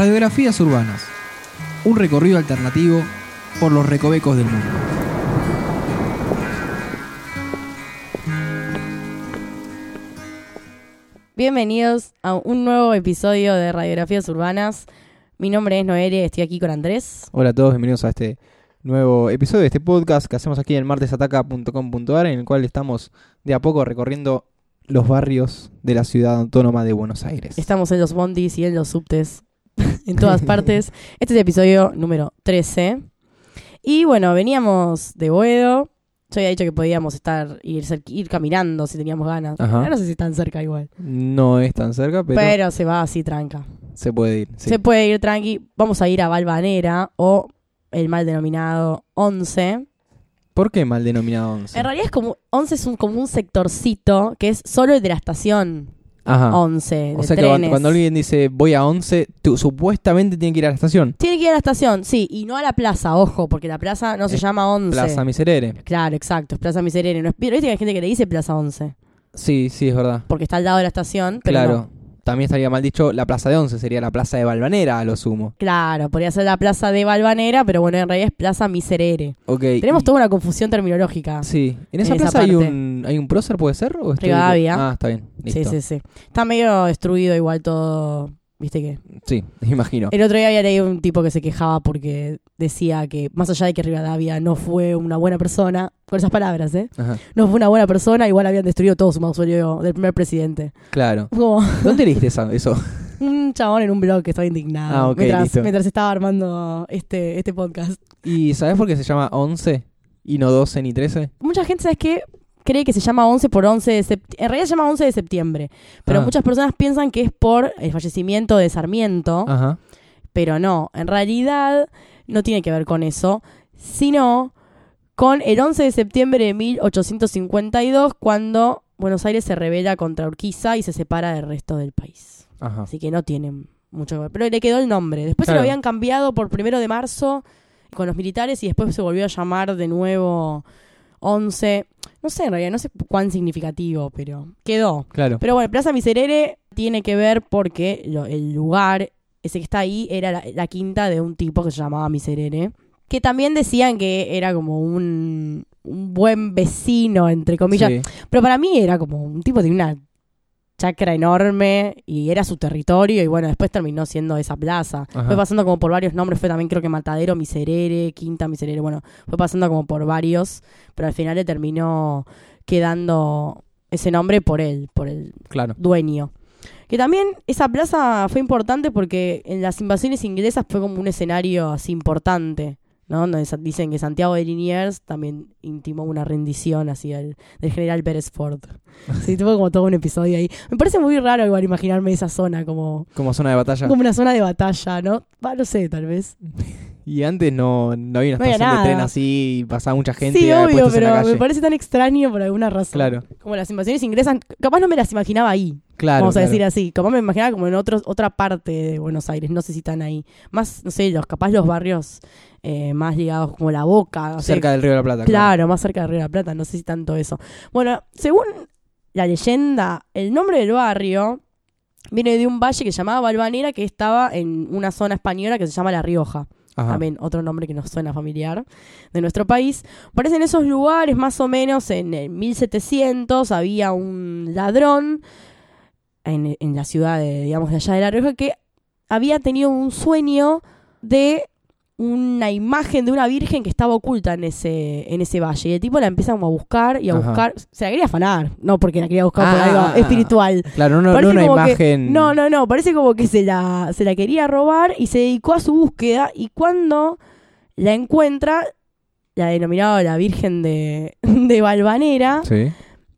Radiografías urbanas. Un recorrido alternativo por los recovecos del mundo. Bienvenidos a un nuevo episodio de Radiografías Urbanas. Mi nombre es Noelia, estoy aquí con Andrés. Hola a todos, bienvenidos a este nuevo episodio de este podcast que hacemos aquí en martesataca.com.ar en el cual estamos de a poco recorriendo los barrios de la ciudad autónoma de Buenos Aires. Estamos en los bondis y en los subtes, en todas partes. Este es el episodio número 13. Y bueno, veníamos de Boedo. Yo había dicho que podíamos estar ir, ir caminando si teníamos ganas. Ajá. No sé si tan cerca igual. No es tan cerca, pero, Pero, se va así tranca. se puede ir. sí. Se puede ir tranqui. Vamos a ir a Valvanera o el mal denominado 11. ¿Por qué mal denominado 11? En realidad es como 11 es un, como un sectorcito que es solo el de la estación Ajá. 11 de o sea que cuando, trenes. cuando alguien dice voy a 11, tú, supuestamente tiene que ir a la estación. Tiene que ir a la estación, sí, y no a la plaza, ojo, porque la plaza no se Es llama 11. Plaza Miserere. Claro, exacto, es Plaza Miserere. No es, pero viste que hay gente que le dice Plaza 11, Sí, sí, es verdad. porque está al lado de la estación, pero claro. no. También estaría mal dicho la plaza de 11, sería la plaza de Balvanera a lo sumo. Claro, podría ser la plaza de Valvanera, pero bueno, en realidad es Plaza Miserere. Ok. Tenemos y- toda una confusión terminológica. Sí. ¿En esa en esa plaza hay un, hay un prócer, puede ser? ¿O Rivadavia. Ah, está bien. Sí, sí, sí. Está medio destruido igual todo, viste que... Sí, imagino. El otro día había leído un tipo que se quejaba porque decía que más allá de que Rivadavia no fue una buena persona, con esas palabras, ¿eh? Ajá. No fue una buena persona, igual habían destruido todo su mausoleo del primer presidente. Claro. Como ¿Dónde leíste eso? un chabón en un blog que estaba indignado Ah, ok, mientras, listo. mientras estaba armando este, este podcast. ¿Y sabes por qué se llama 11 y no 12 ni 13? Mucha gente, ¿sabes qué? Cree que se llama 11 por 11 de septiembre. En realidad se llama 11 de septiembre. Pero Ah. muchas personas piensan que es por el fallecimiento de Sarmiento. Ajá. Pero no, en realidad no tiene que ver con eso, sino con el 11 de septiembre de 1852, cuando Buenos Aires se rebela contra Urquiza y se separa del resto del país. Ajá. Así que no tiene mucho que ver. Pero le quedó el nombre. Después se lo habían cambiado por primero de marzo con los militares y después se volvió a llamar de nuevo 11. No sé, en realidad, no sé cuán significativo, pero quedó. Claro. Pero bueno, Plaza Miserere tiene que ver porque lo- el lugar, ese que está ahí, era la, la quinta de un tipo que se llamaba Miserere. Que también decían que era como un, un buen vecino, entre comillas. Sí. Pero para mí era como un tipo de una chacra enorme y era su territorio y bueno, después terminó siendo esa plaza. Ajá. Fue pasando como por varios nombres, fue también creo que Matadero Miserere, Quinta Miserere, bueno, fue pasando como por varios, pero al final le terminó quedando ese nombre por él, por el Claro. dueño. Que también esa plaza fue importante porque en las invasiones inglesas fue como un escenario así importante, ¿no? Dicen que Santiago de Liniers también intimó una rendición así al, del general Beresford. Sí, tuvo como todo un episodio ahí. Me parece muy raro igual imaginarme esa zona como, Como zona de batalla. como una zona de batalla, ¿no? Va, no sé, tal vez. Y antes no, no había una No había estación de tren así y pasaba mucha gente sí, y obvio, pero me parece tan extraño por alguna razón. Claro. Como las invasiones inglesas, capaz no me las imaginaba ahí. Claro. vamos a claro. decir así. Capaz me imaginaba como en otros, otra parte de Buenos Aires, no sé si están ahí. Más, no sé, los capaz los barrios eh, más ligados como La Boca. Cerca del Río de la Plata. claro, más cerca de Río de la Plata, no sé si tanto eso. Bueno, según la leyenda, el nombre del barrio viene de un valle que se llamaba Valvanera, que estaba en una zona española que se llama La Rioja Ajá. también otro nombre que nos suena familiar de nuestro país. Parece en esos lugares, más o menos en el 1700, había un ladrón en, en la ciudad de, digamos, de allá de La Rioja que había tenido un sueño de una imagen de una virgen que estaba oculta en ese, en ese valle. Y el tipo la empieza como a buscar y a Ajá. buscar. Se la quería afanar, no porque la quería buscar por Ah. algo espiritual. Claro, no, no una como que- imagen. No, no, no, parece como que se la, se la quería robar y se dedicó a su búsqueda y cuando la encuentra, la denominaba la Virgen de, de Valvanera Sí.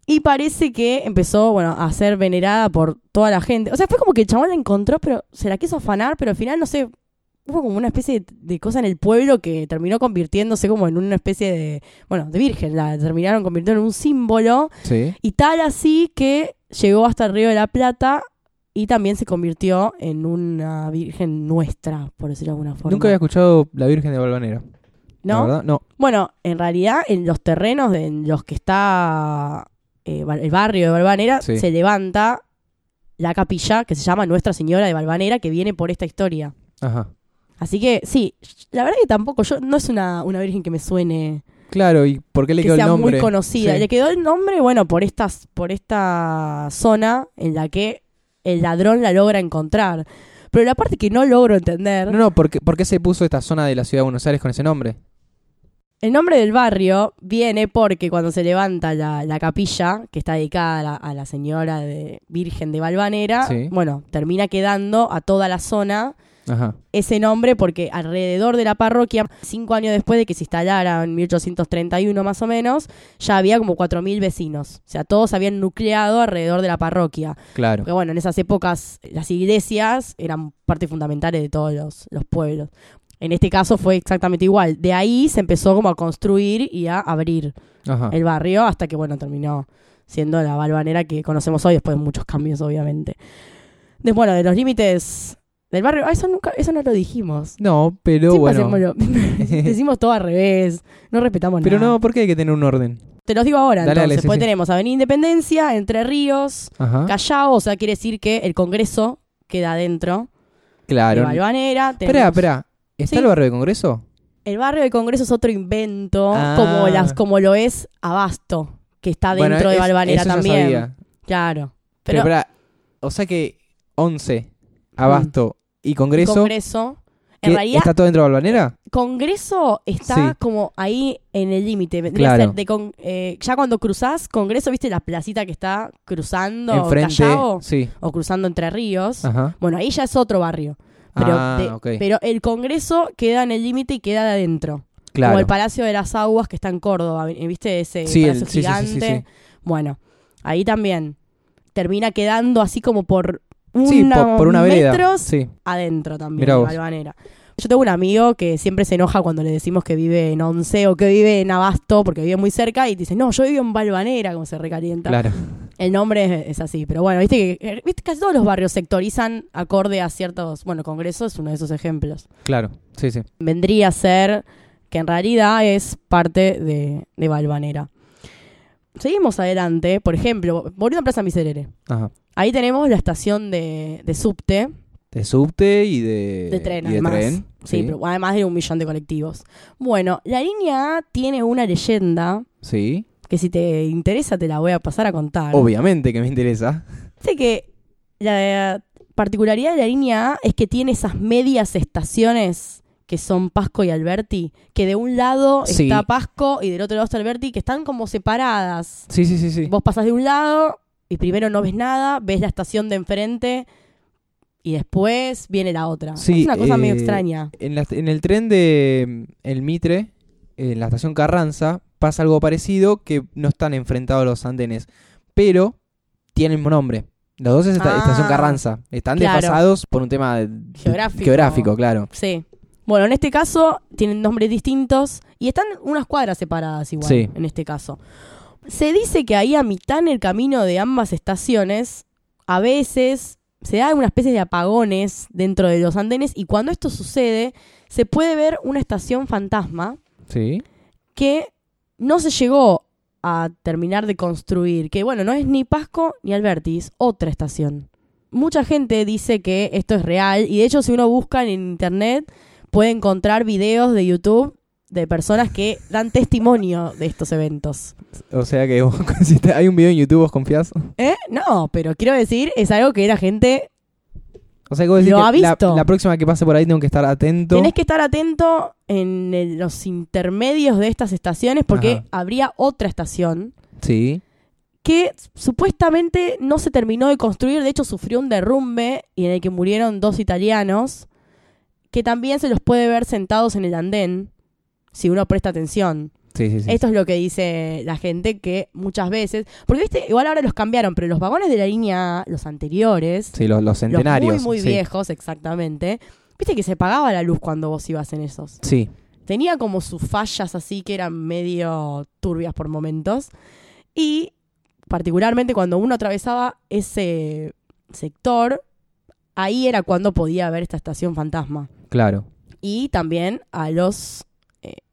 Y parece que empezó, bueno, a ser venerada por toda la gente. O sea, fue como que el chabón la encontró, pero se la quiso afanar, pero al final, no sé, hubo como una especie de, de cosa en el pueblo que terminó convirtiéndose como en una especie de, bueno, de virgen, la terminaron convirtiendo en un símbolo Sí. y tal así que llegó hasta el Río de la Plata y también se convirtió en una virgen nuestra, por decirlo de alguna forma. Nunca había escuchado la Virgen de Valvanera. ¿La ¿No? No. Bueno, en realidad en los terrenos en los que está eh, el barrio de Valvanera Sí. se levanta la capilla que se llama Nuestra Señora de Valvanera que viene por esta historia. Ajá. Así que sí, la verdad que tampoco, yo no es una, una virgen que me suene Claro, ¿y por qué le que quedó el nombre? muy conocida. Sí. Le quedó el nombre, bueno, por estas, por esta zona en la que el ladrón la logra encontrar. Pero la parte que no logro entender, No, no, ¿por qué, por qué se puso esta zona de la ciudad de Buenos Aires con ese nombre? El nombre del barrio viene porque cuando se levanta la, la capilla, que está dedicada a la, a la señora de Virgen de Valvanera, Sí. bueno, termina quedando a toda la zona Ajá. ese nombre porque alrededor de la parroquia, cinco años después de que se instalara en 1831 más o menos, ya había como 4.000 vecinos. O sea, todos habían nucleado alrededor de la parroquia. Claro. Porque bueno, en esas épocas las iglesias eran parte fundamental de todos los, los pueblos. En este caso fue exactamente igual. De ahí se empezó como a construir y a abrir Ajá. el barrio hasta que, bueno, terminó siendo la balvanera que conocemos hoy, después de muchos cambios, obviamente. De, bueno, de los límites del barrio, ah, eso nunca, eso no lo dijimos. No, pero Siempre bueno. decimos todo al revés, no respetamos Pero nada. no, ¿por qué hay que tener un orden? Te los digo ahora, Dale, dale, entonces. sí, Pues sí. tenemos Avenida Independencia, Entre Ríos, Ajá. Callao, o sea, quiere decir que el Congreso queda adentro de Claro. Balvanera. Espera, Tenemos- espera. ¿Está Sí. el barrio de Congreso? El barrio de Congreso es otro invento, Ah. como, las, como lo es Abasto, que está Bueno, dentro de ya también. sabía. Claro. Pero, o sea que 11, Abasto y Congreso, Congreso. ¿qué? En realidad, ¿está todo dentro de Balvanera? Congreso está Sí. como ahí en el límite. Claro. ser de con- eh, ya cuando cruzás Congreso, ¿viste la placita que está cruzando Enfrente. Callao Sí. o cruzando Entre Ríos? Ajá. Bueno, ahí ya es otro barrio. Pero, ah, de- pero el Congreso queda en el límite y queda de adentro. claro. Como el Palacio de las Aguas que está en Córdoba, ¿viste? Ese Sí, el- palacio sí, gigante. sí. Bueno, ahí también termina quedando así como por po- por una vereda. metros Sí. adentro también de vos. Yo tengo un amigo que siempre se enoja cuando le decimos que vive en Once o que vive en Abasto porque vive muy cerca y dice, no, yo vivo en Balvanera, como se recalienta. Claro. El nombre es, es así, pero bueno, viste que eh, viste, casi todos los barrios sectorizan acorde a ciertos, bueno, Congreso es uno de esos ejemplos. Claro. Sí, sí. Vendría a ser que en realidad es parte de, de Balvanera. Seguimos adelante, por ejemplo, volviendo a Plaza Miserere. Ajá. Ahí tenemos la estación de, de subte, De subte y de, de tren y de además. tren. Sí, pero además de un millón de colectivos. Bueno, la línea A tiene una leyenda Sí. que si te interesa te la voy a pasar a contar. Obviamente que me interesa. Sé que la particularidad de la línea A es que tiene esas medias estaciones que son Pasco y Alberti, que de un lado Sí. está Pasco y del otro lado está Alberti, que están como separadas. Sí, sí, sí, sí. Vos pasás de un lado y primero no ves nada, ves la estación de enfrente y después viene la otra. Sí, es una cosa medio eh, extraña. En, la- en el tren de mm, El Mitre, en la estación Carranza, pasa algo parecido que no están enfrentados los andenes, pero tienen el mismo nombre. Los dos es esta- Ah, estación Carranza. Están claro. desfasados por un tema Geográfico. geográfico, claro. Sí. Bueno, en este caso tienen nombres distintos y están unas cuadras separadas igual, Sí. en este caso. Se dice que ahí a mitad en el camino de ambas estaciones, a veces se da una especie de apagones dentro de los andenes y cuando esto sucede, se puede ver una estación fantasma Sí. que no se llegó a terminar de construir, que bueno, no es ni Pasco ni Alberti, es otra estación. Mucha gente dice que esto es real y de hecho si uno busca en internet puede encontrar videos de YouTube de personas que dan testimonio de estos eventos. O sea que vos, si te- hay un video en YouTube, ¿vos confiás? ¿Eh? No, pero quiero decir, es algo que la gente... O sea que vos decís Lo que ha la- visto. La, próxima que pase por ahí tengo que estar atento. Tenés que estar atento en el- los intermedios de estas estaciones porque Ajá. habría otra estación Sí. que supuestamente no se terminó de construir, de hecho sufrió un derrumbe y en el que murieron dos italianos, que también se los puede ver sentados en el andén, si uno presta atención. Sí, sí, sí. Esto es lo que dice la gente que muchas veces, porque viste, igual ahora los cambiaron, pero los vagones de la línea A, los anteriores, Sí, los, los centenarios. los muy muy viejos exactamente, viste que se pagaba la luz cuando vos ibas en esos. Sí. Tenía como sus fallas así que eran medio turbias por momentos. Y particularmente cuando uno atravesaba ese sector, ahí era cuando podía ver esta estación fantasma. Claro. Y también a los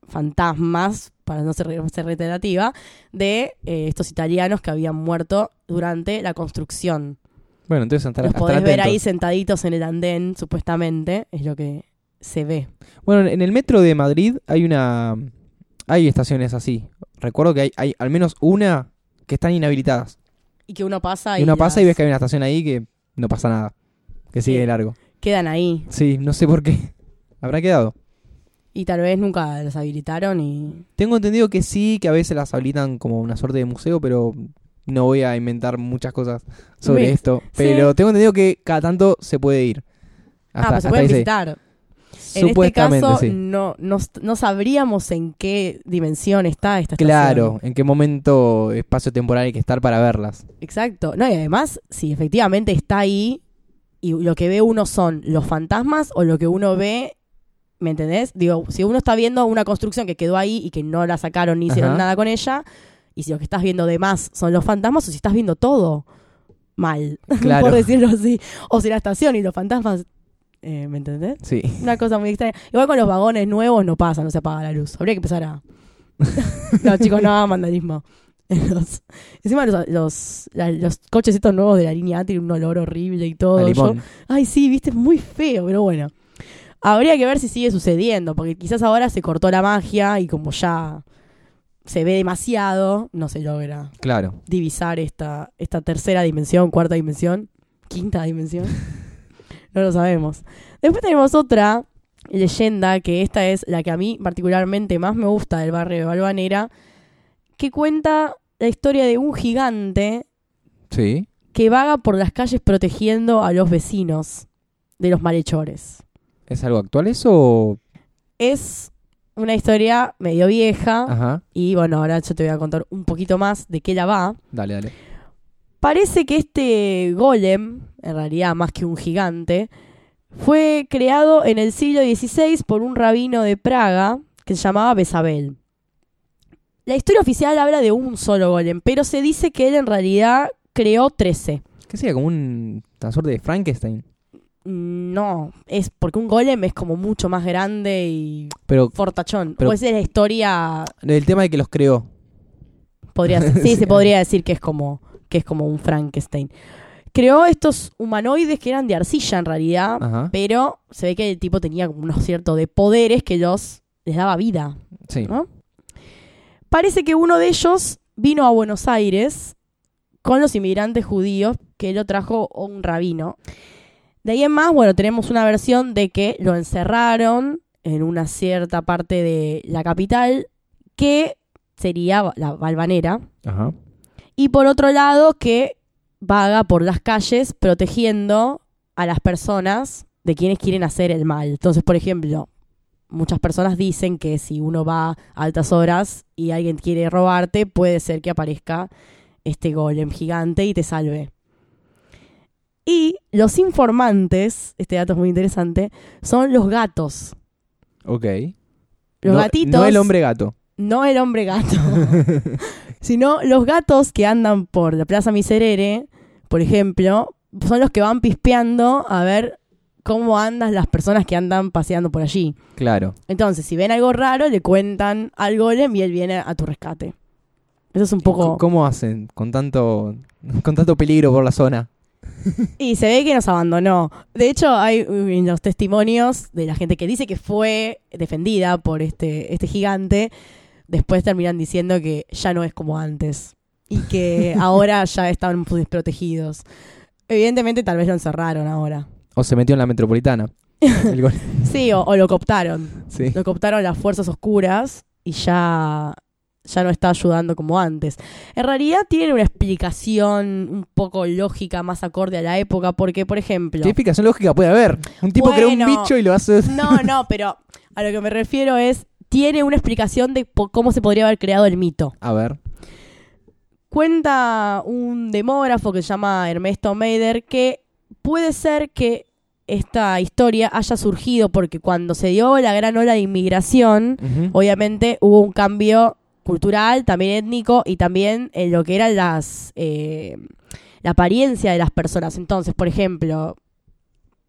fantasmas, para no ser, ser reiterativa, de eh, estos italianos que habían muerto durante la construcción. Bueno, entonces estar, Los podés ver ahí sentaditos en el andén, supuestamente, es lo que, se ve. Bueno, en el metro de Madrid hay una. Hay estaciones así. Recuerdo que hay, hay al menos una que están inhabilitadas. Y que uno pasa Y y, uno pasa y ves que hay una estación ahí que no pasa nada. Que sigue de largo. quedan ahí. Sí, no sé por qué. Habrá quedado. Y tal vez nunca las habilitaron y... Tengo entendido que sí, que a veces las habilitan como una suerte de museo, pero no voy a inventar muchas cosas sobre esto. Sí. Pero tengo entendido que cada tanto se puede ir. ah, pues se sé. visitar. En este Supuestamente, caso, sí. no, no, no sabríamos en qué dimensión está esta estación. Claro, en qué momento espacio temporal hay que estar para verlas. Exacto. No, y además, si efectivamente está ahí y lo que ve uno son los fantasmas o lo que uno ve, ¿me entendés? Digo, si uno está viendo una construcción que quedó ahí y que no la sacaron ni hicieron Ajá. nada con ella, y si lo que estás viendo de más son los fantasmas o si estás viendo todo mal, Claro. por decirlo así. O si la estación y los fantasmas, eh, ¿me entendés? Sí. Una cosa muy extraña. Igual con los vagones nuevos no pasa, no se apaga la luz. Habría que empezar a. no, chicos, no hagan vandalismo. Los- Encima los, los, los coches estos nuevos de la línea A tienen un olor horrible y todo. Yo- ay, sí, viste, es muy feo, pero bueno. Habría que ver si sigue sucediendo, porque quizás ahora se cortó la magia y como ya se ve demasiado, no se logra Claro. divisar esta, esta tercera dimensión, cuarta dimensión, quinta dimensión. no lo sabemos. Después tenemos otra leyenda, que esta es la que a mí particularmente más me gusta del barrio de Balvanera, que cuenta la historia de un gigante Sí. que vaga por las calles protegiendo a los vecinos de los malhechores. ¿Es algo actual eso? o- Es una historia medio vieja Ajá. y bueno, ahora yo te voy a contar un poquito más de qué la va. Dale, dale. Parece que este golem, en realidad más que un gigante, fue creado en el siglo XVI por un rabino de Praga que se llamaba Besabel. La historia oficial habla de un solo golem, pero se dice que él en realidad creó 13. ¿Qué sería? Como un, una suerte de Frankenstein. No, es porque un golem es como mucho más grande y Pero fortachón. Pero- o esa es la historia, el tema de que los creó. podría ser. Sí, se podría decir que es como que es como un Frankenstein. Creó estos humanoides que eran de arcilla en realidad, Ajá. pero se ve que el tipo tenía como unos ciertos de poderes que los les daba vida. Sí. ¿no? Parece que uno de ellos vino a Buenos Aires con los inmigrantes judíos que lo trajo un rabino. De ahí en más, bueno, tenemos una versión de que lo encerraron en una cierta parte de la capital que sería la Balvanera. Ajá. Y por otro lado, que vaga por las calles protegiendo a las personas de quienes quieren hacer el mal. Entonces, por ejemplo, muchas personas dicen que si uno va a altas horas y alguien quiere robarte, puede ser que aparezca este golem gigante y te salve. Y los informantes, este dato es muy interesante, son los gatos. Ok. Los no, gatitos. No el hombre gato. No el hombre gato, sino los gatos que andan por la Plaza Miserere, por ejemplo, son los que van pispeando a ver cómo andan las personas que andan paseando por allí. Claro. Entonces, si ven algo raro, le cuentan al golem y él viene a tu rescate. Eso es un poco... ¿Cómo hacen con tanto, con tanto peligro por la zona? Y se ve que nos abandonó. De hecho, hay los testimonios de la gente que dice que fue defendida por este, este gigante, después terminan diciendo que ya no es como antes y que ahora ya están desprotegidos. Evidentemente, tal vez lo encerraron ahora. O se metió en la metropolitana. Sí, o, o lo cooptaron. sí. Lo cooptaron las fuerzas oscuras y ya, ya no está ayudando como antes. En realidad tiene una explicación un poco lógica, más acorde a la época, porque, por ejemplo... ¿Qué explicación lógica puede haber? Un tipo crea un Bueno. bicho y lo hace. No, no, pero a lo que me refiero es, tiene una explicación de cómo se podría haber creado el mito. A ver. Cuenta un demógrafo que se llama Ernesto Meider que puede ser que esta historia haya surgido porque cuando se dio la gran ola de inmigración, obviamente hubo un cambio cultural, también étnico y también en lo que eran las eh, la apariencia de las personas. Entonces, por ejemplo,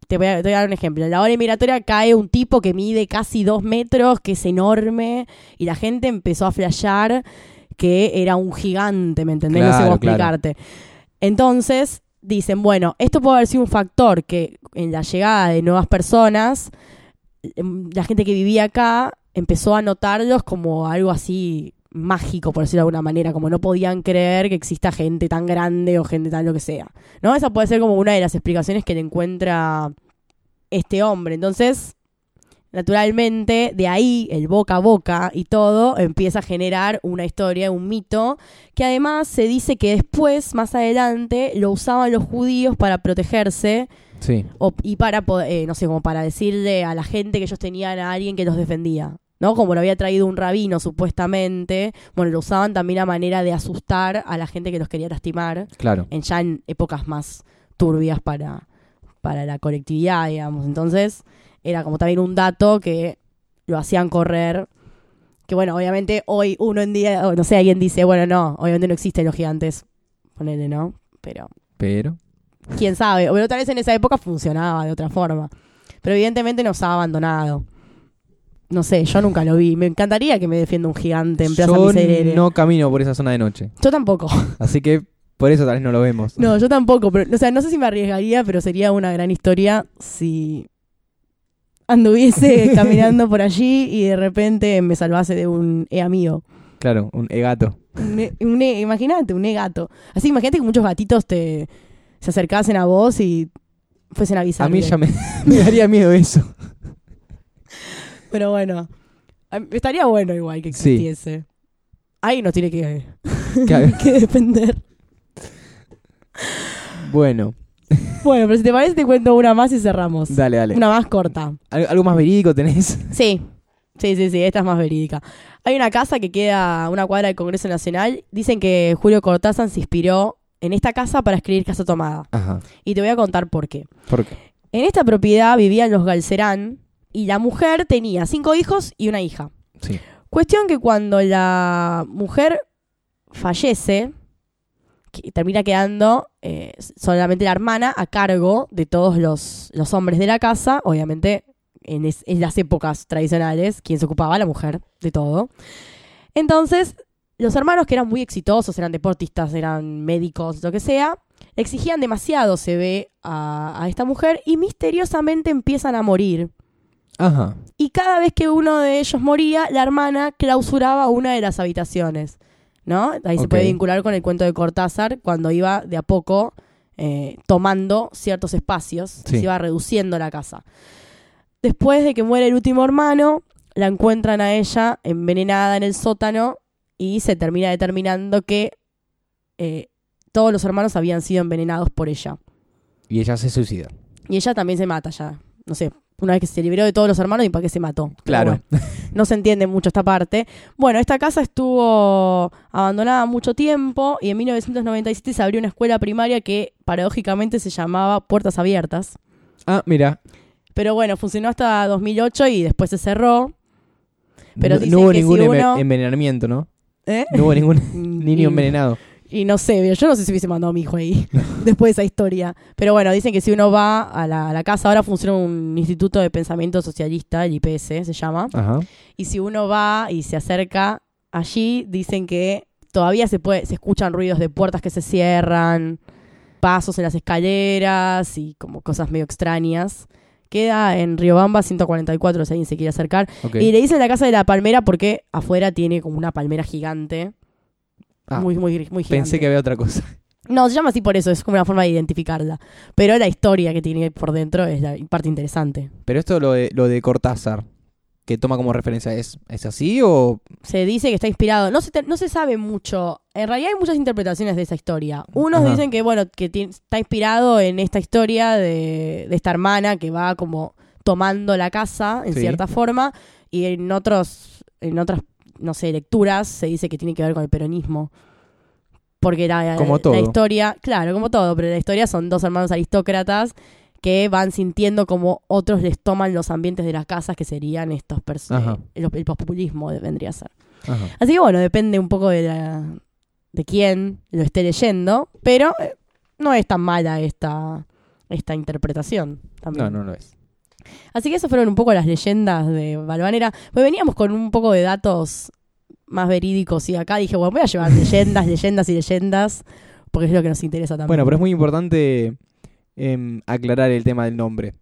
te voy, a, te voy a dar un ejemplo. En la ola migratoria cae un tipo que mide casi dos metros, que es enorme, y la gente empezó a flashear que era un gigante, ¿me entendés? no sé cómo claro. explicarte. Entonces, dicen, bueno, esto puede haber sido un factor que en la llegada de nuevas personas em, la gente que vivía acá empezó a notarlos como algo así mágico, por decirlo de alguna manera, como no podían creer que exista gente tan grande o gente tan lo que sea. ¿No? Esa puede ser como una de las explicaciones que le encuentra este hombre. Entonces, naturalmente, de ahí el boca a boca y todo empieza a generar una historia, un mito, que además se dice que después, más adelante, lo usaban los judíos para protegerse Sí. o- y para, eh, no sé, como para decirle a la gente que ellos tenían a alguien que los defendía. ¿No? Como lo había traído un rabino, supuestamente. Bueno, lo usaban también a manera de asustar a la gente que los quería lastimar. Claro. En ya en épocas más turbias para, para la colectividad, digamos. Entonces, era como también un dato que lo hacían correr. Que bueno, obviamente hoy uno en día, no sé, alguien dice, bueno, no, obviamente no existen los gigantes. Ponele, ¿no? Pero Pero. quién sabe. O pero tal vez en esa época funcionaba de otra forma. Pero evidentemente nos ha abandonado. No sé, yo nunca lo vi. Me encantaría que me defienda un gigante en Plaza Yo Miserere. no camino por esa zona de noche. Yo tampoco. Así que por eso tal vez no lo vemos. No, yo tampoco. Pero, o sea, no sé si me arriesgaría, pero sería una gran historia si anduviese caminando por allí y de repente me salvase de un e amigo. Claro, un e-gato. Un e- un e- imagínate, un e-gato. Así, imagínate que muchos gatitos te se acercasen a vos y fuesen a avisar. A mí ya me, me daría miedo eso. Pero bueno, estaría bueno igual que Sí. existiese. Ahí nos tiene que, que defender. Bueno, Bueno, pero si te parece te cuento una más y cerramos. dale, dale. Una más corta. ¿Al- ¿Algo más verídico tenés? Sí, sí, sí, sí, esta es más verídica. Hay una casa que queda a una cuadra del Congreso Nacional. Dicen que Julio Cortázar se inspiró en esta casa para escribir Casa Tomada. Ajá. Y te voy a contar por qué. ¿Por qué? En esta propiedad vivían los Galcerán y la mujer tenía cinco hijos y una hija. Sí. Cuestión que cuando la mujer fallece, que termina quedando eh, solamente la hermana a cargo de todos los, los hombres de la casa, obviamente en, es- en las épocas tradicionales, quien se ocupaba, la mujer, de todo. Entonces, los hermanos que eran muy exitosos, eran deportistas, eran médicos, lo que sea, exigían demasiado, se ve, a, a esta mujer y misteriosamente empiezan a morir. Ajá. Y cada vez que uno de ellos moría, la hermana clausuraba una de las habitaciones. ¿No? Ahí se puede vincular con el cuento de Cortázar, cuando iba de a poco eh, tomando ciertos espacios, Sí. se iba reduciendo la casa. Después de que muere el último hermano, la encuentran a ella envenenada en el sótano y se termina determinando que eh, todos los hermanos habían sido envenenados por ella. Y ella se suicida. Y ella también se mata ya. No sé, una vez que se liberó de todos los hermanos y para qué se mató. Claro. bueno, no se entiende mucho esta parte. Bueno, esta casa estuvo abandonada mucho tiempo y en 1997 se abrió una escuela primaria que paradójicamente se llamaba Puertas Abiertas. Ah, mira. Pero bueno, funcionó hasta 2008 y después se cerró. Pero no, hubo que ningún uno- envenenamiento, ¿no? ¿eh? No hubo ningún niño envenenado. Y no sé, yo no sé si hubiese mandado a mi hijo ahí después de esa historia. Pero bueno, dicen que si uno va a la, a la casa, ahora funciona un instituto de pensamiento socialista, el IPS se llama. Ajá. Y si uno va y se acerca allí, dicen que todavía se puede, se escuchan ruidos de puertas que se cierran, pasos en las escaleras y como cosas medio extrañas. Queda en Riobamba 144, si alguien se quiere acercar. Y le dicen la casa de la palmera porque afuera tiene como una palmera gigante. Ah, muy, muy, muy gigante. Pensé que había otra cosa. No, se llama así por eso, es como una forma de identificarla. Pero la historia que tiene por dentro es la parte interesante. Pero esto lo de, lo de Cortázar, que toma como referencia, ¿es, ¿es así o...? Se dice que está inspirado, no se, te- no se sabe mucho. En realidad hay muchas interpretaciones de esa historia. Unos Ajá. dicen que, bueno, que está inspirado en esta historia de, de esta hermana que va como tomando la casa, en Sí. cierta forma. Y en otros, en otras, no sé, lecturas se dice que tiene que ver con el peronismo. Porque la, Como la historia, claro, como todo, pero la historia son dos hermanos aristócratas que van sintiendo como otros les toman los ambientes de las casas, que serían estos personas. Ajá. El, el pospopulismo de- vendría a ser. Ajá. Así que bueno, depende un poco de, la- de quién lo esté leyendo, pero eh, no es tan mala esta, esta interpretación. También. No, no lo es. Así que esas fueron un poco las leyendas de Balvanera. Pues veníamos con un poco de datos más verídicos y acá dije, bueno, voy a llevar leyendas, leyendas y leyendas, porque es lo que nos interesa también. Bueno, pero es muy importante em, aclarar el tema del nombre.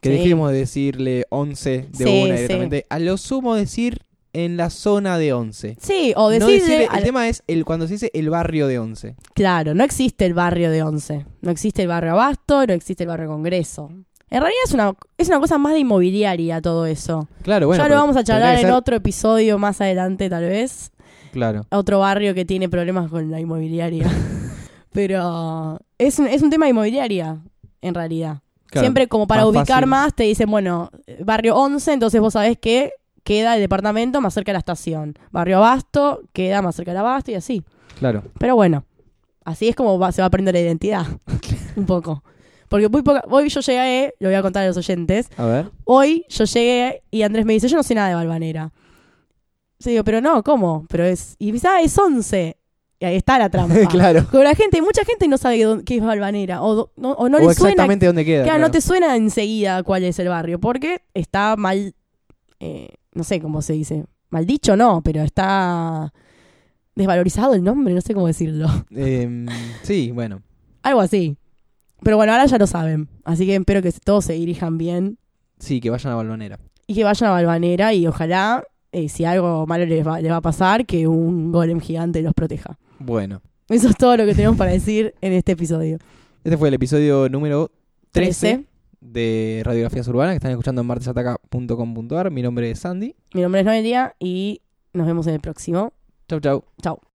Que Sí. dejemos de decirle 11 de Sí, una sí. directamente. A lo sumo decir en la zona de 11. Sí, o No decirle... decirle- al- el tema es el cuando se dice el barrio de 11. Claro, no existe el barrio de Once. No existe el barrio Abasto, no existe el barrio Congreso. En realidad es una, es una cosa más de inmobiliaria todo eso. Claro, bueno. ya lo vamos a charlar en otro episodio más adelante, tal vez. Claro. Otro barrio que tiene problemas con la inmobiliaria. Pero es un, es un tema de inmobiliaria, en realidad. claro. Siempre como para Más ubicar fácil. más, te dicen, bueno, barrio 11, entonces vos sabés que queda el departamento más cerca de la estación. Barrio Abasto queda más cerca del Abasto y así. Claro. Pero bueno, así es como va- se va a aprender la identidad. un poco. Porque muy poca, hoy yo llegué, lo voy a contar a los oyentes, A ver. hoy yo llegué y Andrés me dice, yo no sé nada de Balvanera. Yo digo, pero no, ¿cómo? Pero es, y dice, ah, es 11. Y ahí está la trampa. claro. Con la gente, mucha gente no sabe dónde- qué es Balvanera, o, no, o no o le suena exactamente dónde queda. Claro, claro. no te suena enseguida cuál es el barrio, porque está mal, eh, no sé cómo se dice, mal dicho no, pero está desvalorizado el nombre, no sé cómo decirlo. Em, sí, bueno. Algo así. Pero bueno, ahora ya lo saben, así que espero que todos se dirijan bien Sí, que vayan a Balvanera. y que vayan a Balvanera y ojalá, eh, si algo malo les va, les va a pasar, que un golem gigante los proteja. Bueno. Eso es todo lo que tenemos para decir en este episodio. Este fue el episodio número 13 13. de Radiografías Urbanas que están escuchando en martesataca.com.ar. Mi nombre es Sandy. Mi nombre es Noelia y nos vemos en el próximo. Chau, chau. Chao.